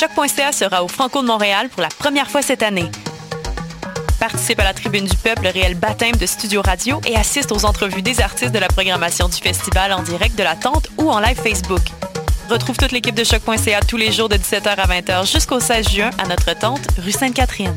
Choc.ca sera au Franco de Montréal pour la première fois cette année. Participe à la Tribune du Peuple, réel baptême de Studio Radio et assiste aux entrevues des artistes de la programmation du festival en direct de la tente ou en live Facebook. Retrouve toute l'équipe de Choc.ca tous les jours de 17h à 20h jusqu'au 16 juin à notre tente, rue Sainte-Catherine.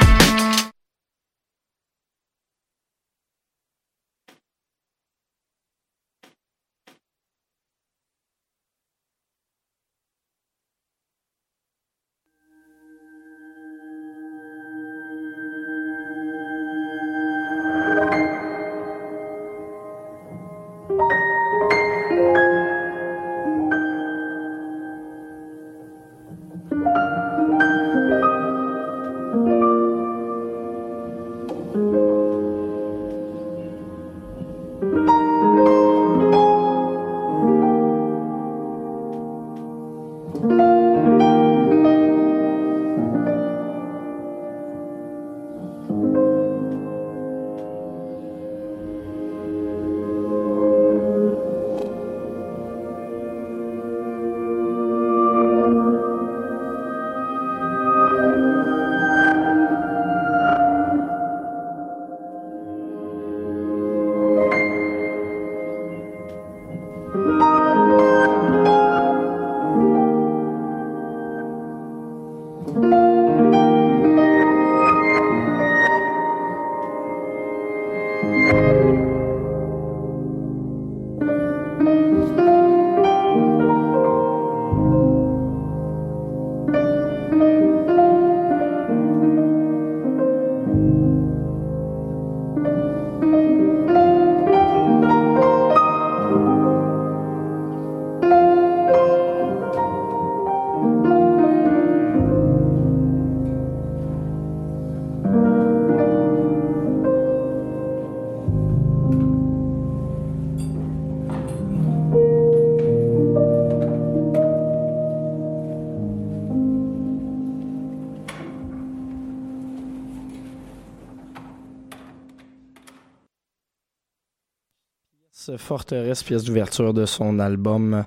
Forteresse, pièce d'ouverture de son album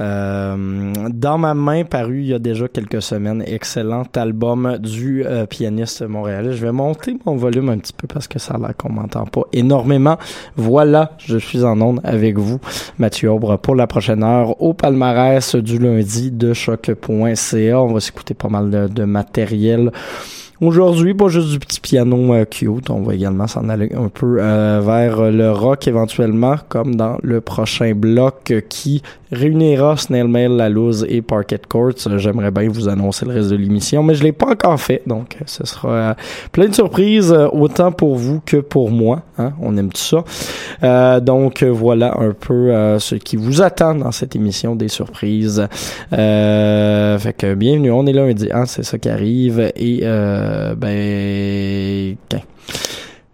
euh, Dans ma main, paru il y a déjà quelques semaines. Excellent album du euh, pianiste montréalais. Je vais monter mon volume un petit peu parce que ça a l'air qu'on m'entend pas énormément. Voilà, je suis en onde avec vous, Mathieu Aubre, pour la prochaine heure au palmarès du lundi de choc.ca. On va s'écouter pas mal de, de matériel Aujourd'hui, pas juste du petit piano euh, cute, on va également s'en aller un peu euh, vers le rock éventuellement, comme dans le prochain bloc euh, qui réunira Snail Mail, La Louse et Parquet Courts. J'aimerais bien vous annoncer le reste de l'émission, mais je l'ai pas encore fait, donc ce sera plein de surprises, autant pour vous que pour moi. Hein? On aime tout ça. donc voilà un peu ce qui vous attend dans cette émission des surprises. fait que bienvenue, on est lundi, hein? c'est ça qui arrive et euh, ben,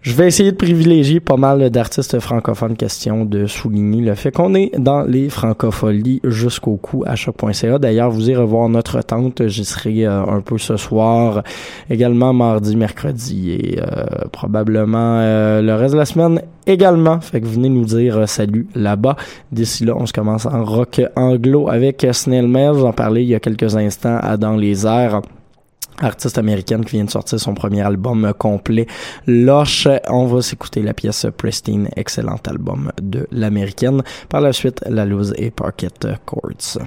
je vais essayer de privilégier pas mal d'artistes francophones, question de souligner le fait qu'on est dans les francopholies jusqu'au cou à choc.ca. D'ailleurs, vous irez revoir notre tente, j'y serai euh, un peu ce soir, également mardi, mercredi et euh, probablement le reste de la semaine également. Fait que venez nous dire salut là-bas. D'ici là, on se commence en rock anglo avec Snail Mail. J'en parlais il y a quelques instants à Dans les airs artiste américaine qui vient de sortir son premier album complet, Lush. On va s'écouter la pièce Pristine, excellent album de l'américaine. Par la suite, La Loose et Parket Chords.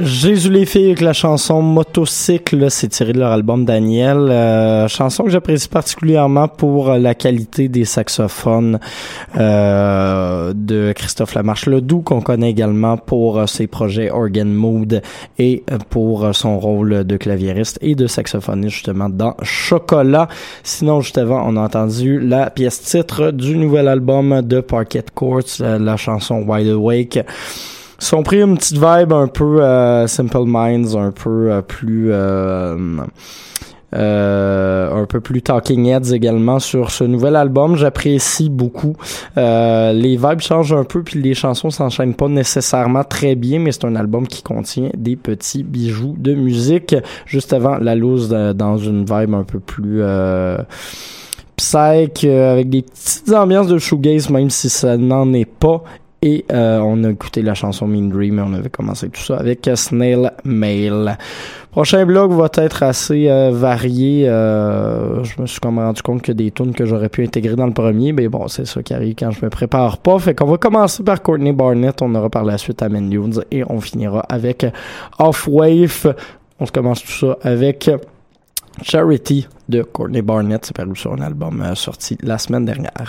Jésus les filles avec la chanson Motocycle, c'est tiré de leur album Daniel. Euh, chanson que j'apprécie particulièrement pour la qualité des saxophones euh, de Christophe Lamarche Ledoux, qu'on connaît également pour ses projets Organ Mood et pour son rôle de claviériste et de saxophoniste justement dans Chocolat. Sinon, juste avant, on a entendu la pièce titre du nouvel album de Parquet Courts, la chanson Wide Awake sont pris une petite vibe un peu euh, Simple Minds, un peu euh, plus euh, un peu plus Talking Heads également sur ce nouvel album. J'apprécie beaucoup. les vibes changent un peu, puis les chansons s'enchaînent pas nécessairement très bien, mais c'est un album qui contient des petits bijoux de musique. Juste avant la loose dans une vibe un peu plus psych, avec des petites ambiances de shoegaze, même si ça n'en est pas. Et euh, on a écouté la chanson Mean Dream et on avait commencé tout ça avec Snail Mail. Prochain blog va être assez euh, varié. Euh, je me suis comme rendu compte que des tunes que j'aurais pu intégrer dans le premier, mais bon, c'est ça qui arrive quand je me prépare pas. Fait qu'on va commencer par Courtney Barnett, on aura par la suite Amen Dunes et on finira avec Off Wave. On se commence tout ça avec Charity de Courtney Barnett. C'est paru sur un album sorti la semaine dernière.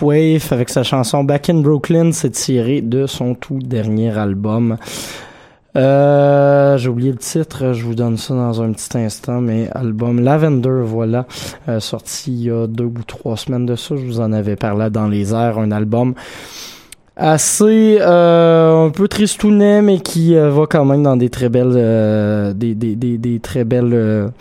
Halfwave avec sa chanson Back in Brooklyn, c'est tiré de son tout dernier album. Euh, j'ai oublié le titre, je vous donne ça dans un petit instant, mais album Lavender, voilà, euh, sorti il y a deux ou trois semaines de ça, je vous en avais parlé dans les airs, un album assez euh, un peu tristounet, mais qui va quand même dans des très belles, des très belles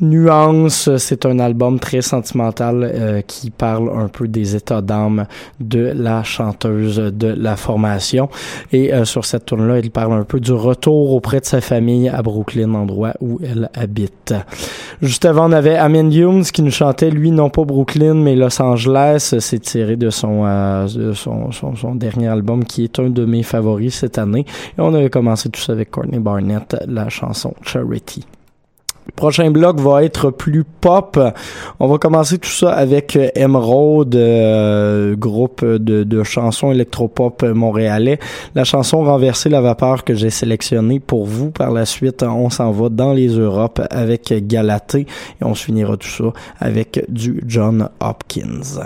nuances. C'est un album très sentimental euh, qui parle un peu des états d'âme de la chanteuse de la formation. Et euh, sur cette tourne-là, il parle un peu du retour auprès de sa famille à Brooklyn, endroit où elle habite. Juste avant, on avait Amin Humes qui nous chantait, lui, non pas Brooklyn, mais Los Angeles. C'est tiré de son, euh, de son, son, son dernier album qui est un de mes favoris cette année. Et on avait commencé tout ça avec Courtney Barnett, la chanson Charity. Le prochain bloc va être plus pop. On va commencer tout ça avec Emerald, euh, groupe de, de chansons électropop montréalais. La chanson Renverser la vapeur que j'ai sélectionnée pour vous. Par la suite, on s'en va dans les Europes avec Galatée et on se finira tout ça avec du John Hopkins.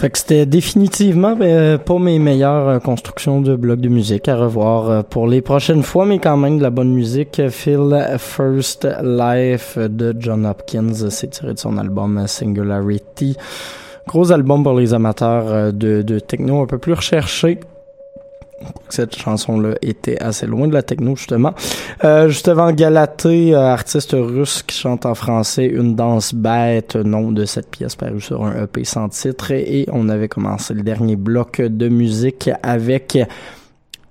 Fait que c'était définitivement euh, pas mes meilleures euh, constructions de blocs de musique à revoir euh, pour les prochaines fois, mais quand même de la bonne musique. Phil First Life de John Hopkins, c'est tiré de son album Singularity. Gros album pour les amateurs de, de techno un peu plus recherché. Cette chanson-là était assez loin de la techno, justement. Euh, juste avant Galatée, euh, artiste russe qui chante en français Une danse bête, nom de cette pièce parue sur un EP sans titre. Et on avait commencé le dernier bloc de musique avec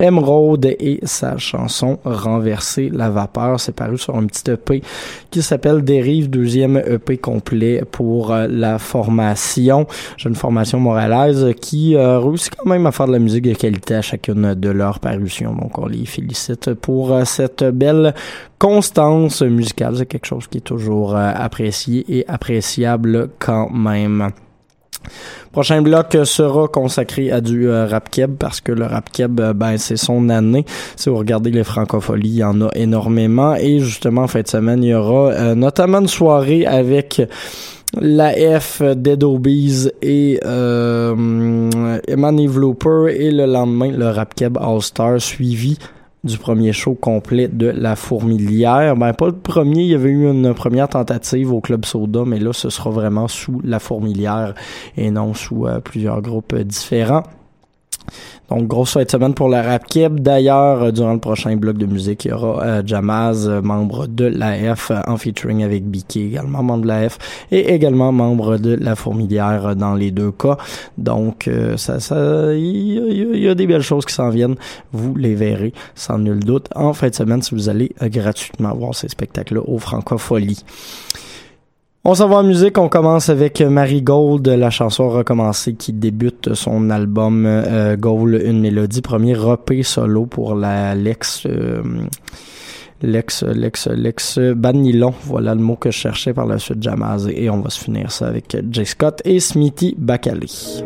Emerald et sa chanson Renverser la vapeur. C'est paru sur un petit EP qui s'appelle Dérive, deuxième EP complet pour euh, la formation, jeune formation montréalaise qui euh, réussit quand même à faire de la musique de qualité à chacune de leurs parutions. Donc on les félicite pour euh, cette belle constance musicale. C'est quelque chose qui est toujours apprécié et appréciable quand même. Prochain bloc sera consacré à du euh, rap keb parce que le rap keb, euh, ben c'est son année. Si vous regardez les francopholies, il y en a énormément et justement en fin de semaine, il y aura euh, notamment une soirée avec la F, Dead Obies et euh, Looper et le lendemain le rap keb All Star suivi du premier show complet de La Fourmilière. Ben, pas le premier, il y avait eu une première tentative au Club Soda, mais là, ce sera vraiment sous La Fourmilière et non sous euh, plusieurs groupes différents. Donc, grosse fin de semaine pour la Rap. D'ailleurs, euh, durant le prochain bloc de musique, il y aura euh, Jamaz, euh, membre de l'AF, en featuring avec BK, également membre de l'AF, et également membre de La Fourmilière dans les deux cas. Donc, ça, ça, il y, a- des belles choses qui s'en viennent. Vous les verrez, sans nul doute, en fin de semaine, si vous allez gratuitement voir ces spectacles-là au Francofolie. On s'en va en musique, on commence avec Marie Gold, la chanson recommencée qui débute son album euh, Gold, une mélodie, premier repé solo pour la l'ex euh, l'ex l'ex l'ex Banilon, voilà le mot que je cherchais par la suite Jamaz et on va se finir ça avec Jay Scott et Smithy Bakali.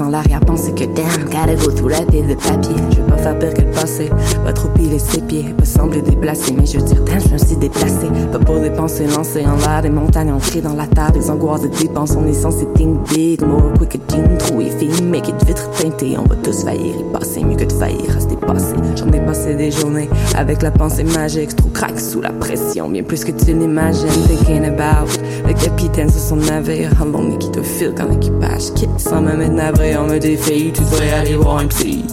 Sans l'arrière-pensée que damn, gotta go through la pile de papier. Je vais pas faire pire que le passé, pas trop piler ses pieds, pas sembler déplacé, mais je veux dire, damn, je me suis déplacé. Pas pour dépenser, lancer en l'air des montagnes ancrées dans la table, des angoisses de dépenses, on est censé think big, more jean, trou et film, make it vitre teintée, on va tous faillir y passer, mieux que de faillir à se dépasser. J'en ai passé des journées avec la pensée magique, trop craque sous la pression, bien plus que tu l'imagines, thinking about le capitaine sur son navire, how long qui te file quand l'équipage quitte, sans même être navré, on me défie, tu devrais aller voir un psy.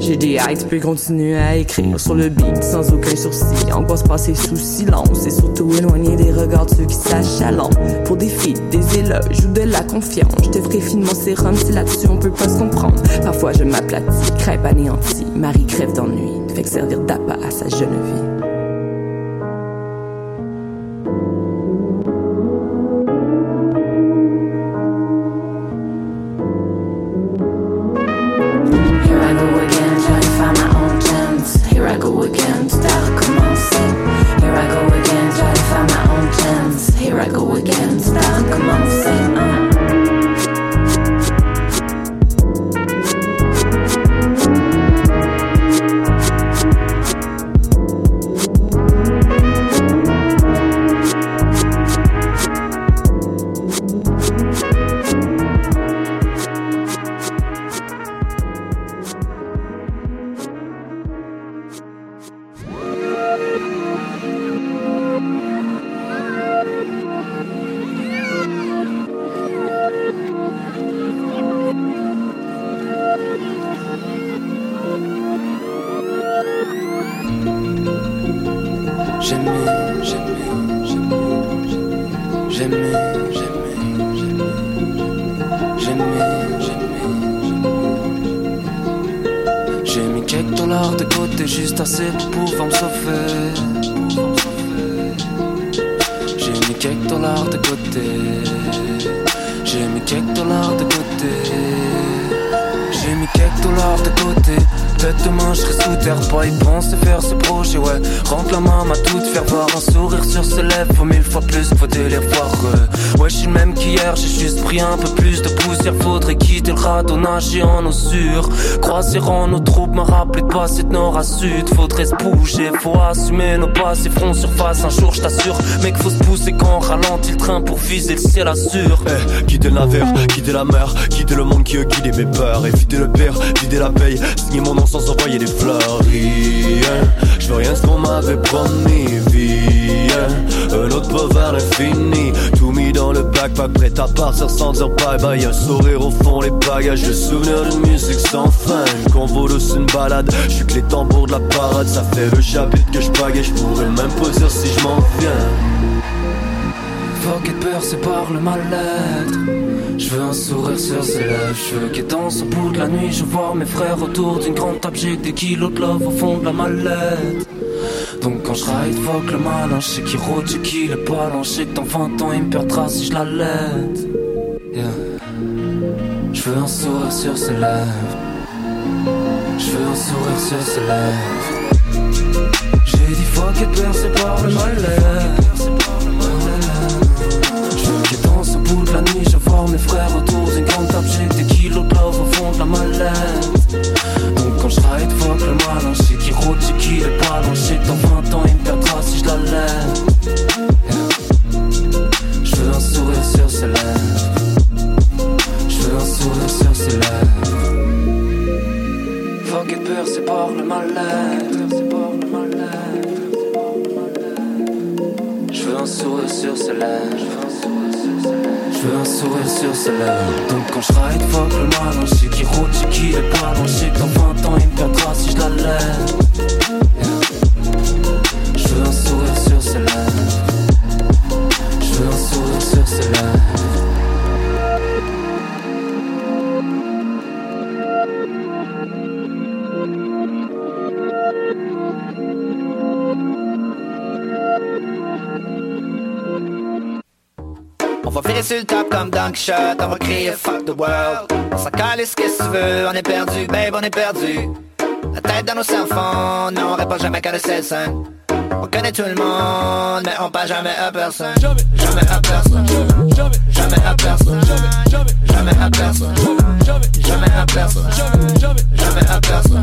J'ai des tu peux continuer à écrire sur le beat sans aucun sourcil. Angoisse passer sous silence et surtout éloigner des regards de ceux qui s'achalandent. Pour des feats, des éloges ou de la confiance. Je te ferai finement sérum si là-dessus on peut pas se comprendre. Parfois je m'aplatis, crêpe anéantie. Marie crève d'ennui, fait que servir d'appât à sa jeune vie. De de nord à sud, faudrait se bouger, faut assumer nos passés, front surface, un jour je t'assure. Mec, faut se pousser quand on ralentit le train pour viser le ciel assure. Eh, quitter verre, quitter la mer, quitter le monde qui a guidé mes peurs Et vider le pire, vider la paye, signer mon nom sans envoyer des fleurs Rien, je veux rien ce qu'on m'avait promis Vie, yeah. Un autre pas vers l'infini. Tout mis dans le backpack, prêt à partir sans dire bye bye. Un sourire au fond, les bagages, le souvenir d'une musique sans fin. Une convo douce, une balade. Je suis que les tambours de la parade, ça fait le chapitre que je bague je pourrais même pas si je m'en viens. Fuck et peur, par le mal-être. Je veux un sourire sur ses lèvres. Je veux dansent au bout de la nuit. Je vois mes frères autour d'une grande table. J'ai des kilos de love au fond de la mallette. Donc quand je ride, fuck le malin. Je sais qui rôde, je qui le ballon. Je sais que dans 20 ans, il me perdra si je la l'aide. Yeah. Je veux un sourire sur ses lèvres. Je veux un sourire sur ses lèvres. J'ai dit et peur, c'est par le mal-être. Je veux qu'ils dansent au bout de la nuit, vois mes frères autour d'une grande table, j'ai des kilos de au fond de la mallette. Donc quand je ride, fuck le malin, je sais qui rôde, j'ai qui ballons, je sais que dans 20 ans il me perdra si je la lève. Je veux un sourire sur ses lèvres. Je veux un sourire sur ses lèvres. Fuck et peur, c'est. C'est par le mal-être. Je veux un sourire sur ses lèvres. Je veux un sourire sur ses lèvres. Donc quand je ride, fuck le malin, je sais qui roule, je sais qui les ballons, je sais que dans 20 ans il me perdra si je la lève. Je veux un sourire sur ses lèvres. Sur le top comme Dunk Shot, on va crier fuck the world. On s'en calisse qu'est-ce que tu veux, on est perdu, babe, on est perdu. La tête dans nos cellphones, mais on répond jamais qu'à le scène. On connaît tout le monde, mais on parle jamais à personne. Jamais, jamais à personne. Jamais, jamais à personne. Jamais, jamais à personne. Jamais, jamais à personne. Jamais, jamais à personne.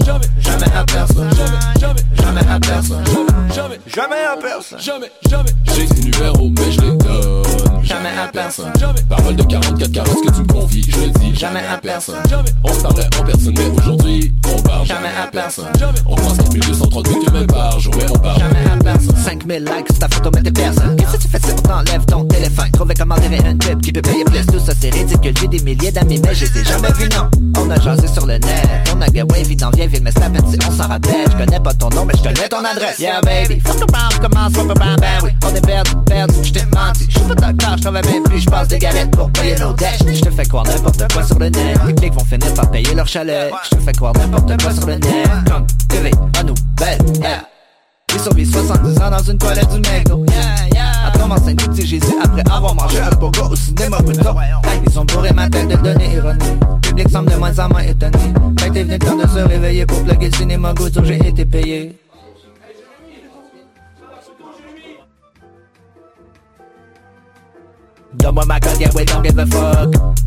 Jamais, jamais à personne. Jamais, jamais à personne. Jamais, jamais à personne. Jamais, jamais. J'ai tes numéros, mais je les donne. Jamais à personne. Parole de 44 caresses que tu me confies, je. Jamais à personne. On parlait en personne, mais aujourd'hui, on parle Jamais à personne. On pense 4230 que même par jour, mais on parle Jamais à personne. 5000 likes, ta photo, mais t'es personne. Qu'est-ce que tu fais si on t'enlève ton téléphone? Trouver comment tirer un type qui peut payer plus. Tout ça, c'est ridicule. J'ai des milliers d'amis, mais je les ai jamais vus, non. On a jasé sur le net. On a gaway, vit dans vieille ville, mais peine si on s'en rappelle. Je connais pas ton nom, mais je connais ton adresse. Yeah, baby. Fuck around, commence, on peut ben oui. On est perdu, perdu, je t'ai menti. Je suis pas docteur, je travaille même plus, je passe des galettes pour payer nos dettes. Je te fais croire n'importe quoi sur le net. Les clics vont finir par payer leur chalet. Je te fais croire n'importe quoi sur le net. Comme TV, à nouvelle, yeah. J'ai survécu 70 ans dans une toilette du McDo yeah, yeah. Mon saint petit Jésus Après avoir mangé un burger au cinéma plutôt Ils ont bourré ma tête de données ironiques Le public semble de moins en moins étonné Fait t'es venu le temps de se réveiller Pour plugger le cinéma où j'ai été payé Donne-moi ma colle, yeah, we don't give a fuck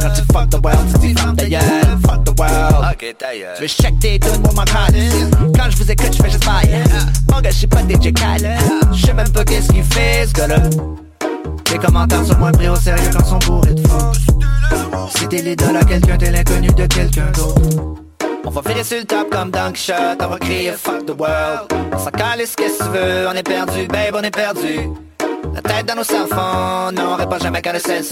Quand tu fuck the world, tu dis ferme ta gueule Fuck the world. Ok, ta gueule. Tu veux check tes tunes pour ma calice Quand je vous écoute, je fais juste bail Mon gars, je suis pas DJ Khaled. Je sais même pas qu'est-ce qu'il fait, ce gars-là. Les commentaires sont moins pris au sérieux quand sont bourrés de faux Si t'es l'idole à quelqu'un, t'es l'inconnu de quelqu'un d'autre. On va virer sur le top comme Dunk Shot, on va crier fuck the world. On s'en calisse qu'est-ce que tu veux, on est perdu, babe, on est perdu. La tête dans nos cellphones, mais on répond jamais qu'à le scène.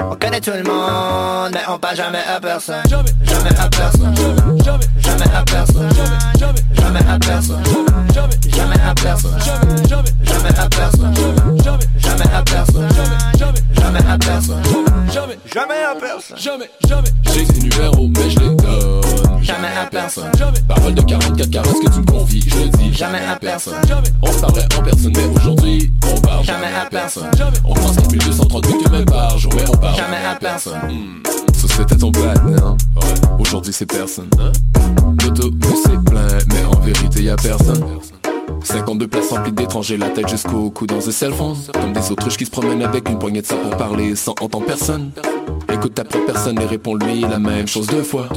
On connaît tout le monde, mais on parle jamais à personne. Jamais, jamais à personne. Jamais, jamais, jamais à personne. Jamais, jamais, jamais à personne. Jamais, jamais à personne. Jamais, jamais à personne. Jamais, jamais à personne. Jamais, à personne. Jamais, jamais à personne. Jamais, jamais. J'ai ces numéros, mais je les donne. Jamais à personne. Parole de 44 caresses que tu me confies, Jamais à personne. On se parlait en personne, mais aujourd'hui, on parle Jamais à personne. On pense 4230 que même par jour, mais on parle Jamais à personne. Ça c'était ton platinum. Aujourd'hui c'est personne. L'autobus est plein, mais en vérité y a personne. 52 places remplies d'étrangers, la tête jusqu'au cou dans un cell phone Comme des autruches qui se promènent avec une poignée de ça pour parler sans entendre personne Écoute ta propre personne et réponds-lui la même chose deux fois.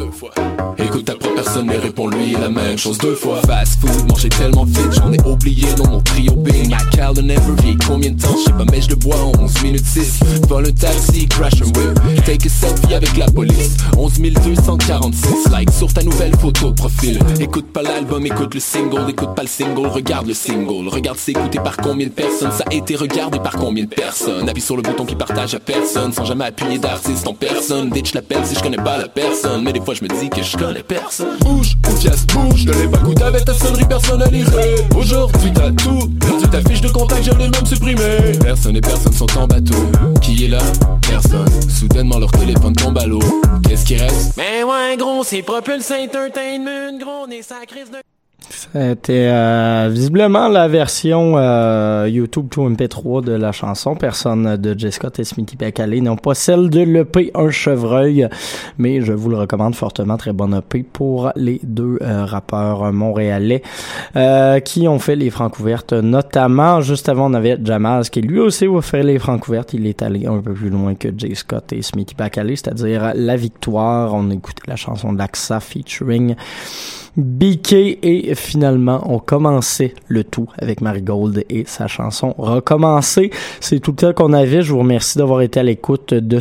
Écoute ta propre personne et réponds-lui la même chose deux fois. Fast food, manger tellement vite, j'en ai oublié dans mon trio Bing. Ma cale de never vie, combien de temps, je sais pas, mais je le bois en 11 minutes 6. Vol un taxi, crash un whip, take a selfie avec la police. 11 246 likes sur ta nouvelle photo profil. Écoute pas l'album, écoute le single, écoute pas le single, regarde le single. Regarde c'est écouté par combien de personnes, ça a été regardé par combien de personnes. Appuie sur le bouton qui partage à personne, sans jamais appuyer d'artiste en personne. Ditch l'appelle si je connais pas la personne, mais des fois je me dis que je connais personne. Bouge, confiance, bouge, de l'époque avec ta sonnerie personnalisée. Aujourd'hui t'as tout, perdu ta fiche de contact, je l'ai même supprimé. Personne et personne sont en bateau. Qui est là? Personne. Soudainement leur téléphone tombe à l'eau. Qu'est-ce qui reste? Ben ouais, gros, c'est Propulse Entertainment, gros, on est sacré de... C'était euh, visiblement la version euh, YouTube 2 MP3 de la chanson. Personne de J. Scott et Smithy Pacalé non pas celle de l'EP Un Chevreuil, mais je vous le recommande fortement. Très bonne EP pour les deux euh, rappeurs montréalais euh, qui ont fait les francs ouvertes. Notamment, juste avant, on avait Jamaz qui lui aussi a fait les francs ouvertes. Il est allé un peu plus loin que J. Scott et Smithy Pacalé, c'est-à-dire la victoire. On a écouté la chanson d'Axa featuring BK et finalement on commençait le tout avec Marigold et sa chanson Recommencer. C'est tout le temps qu'on avait. Je vous remercie d'avoir été à l'écoute de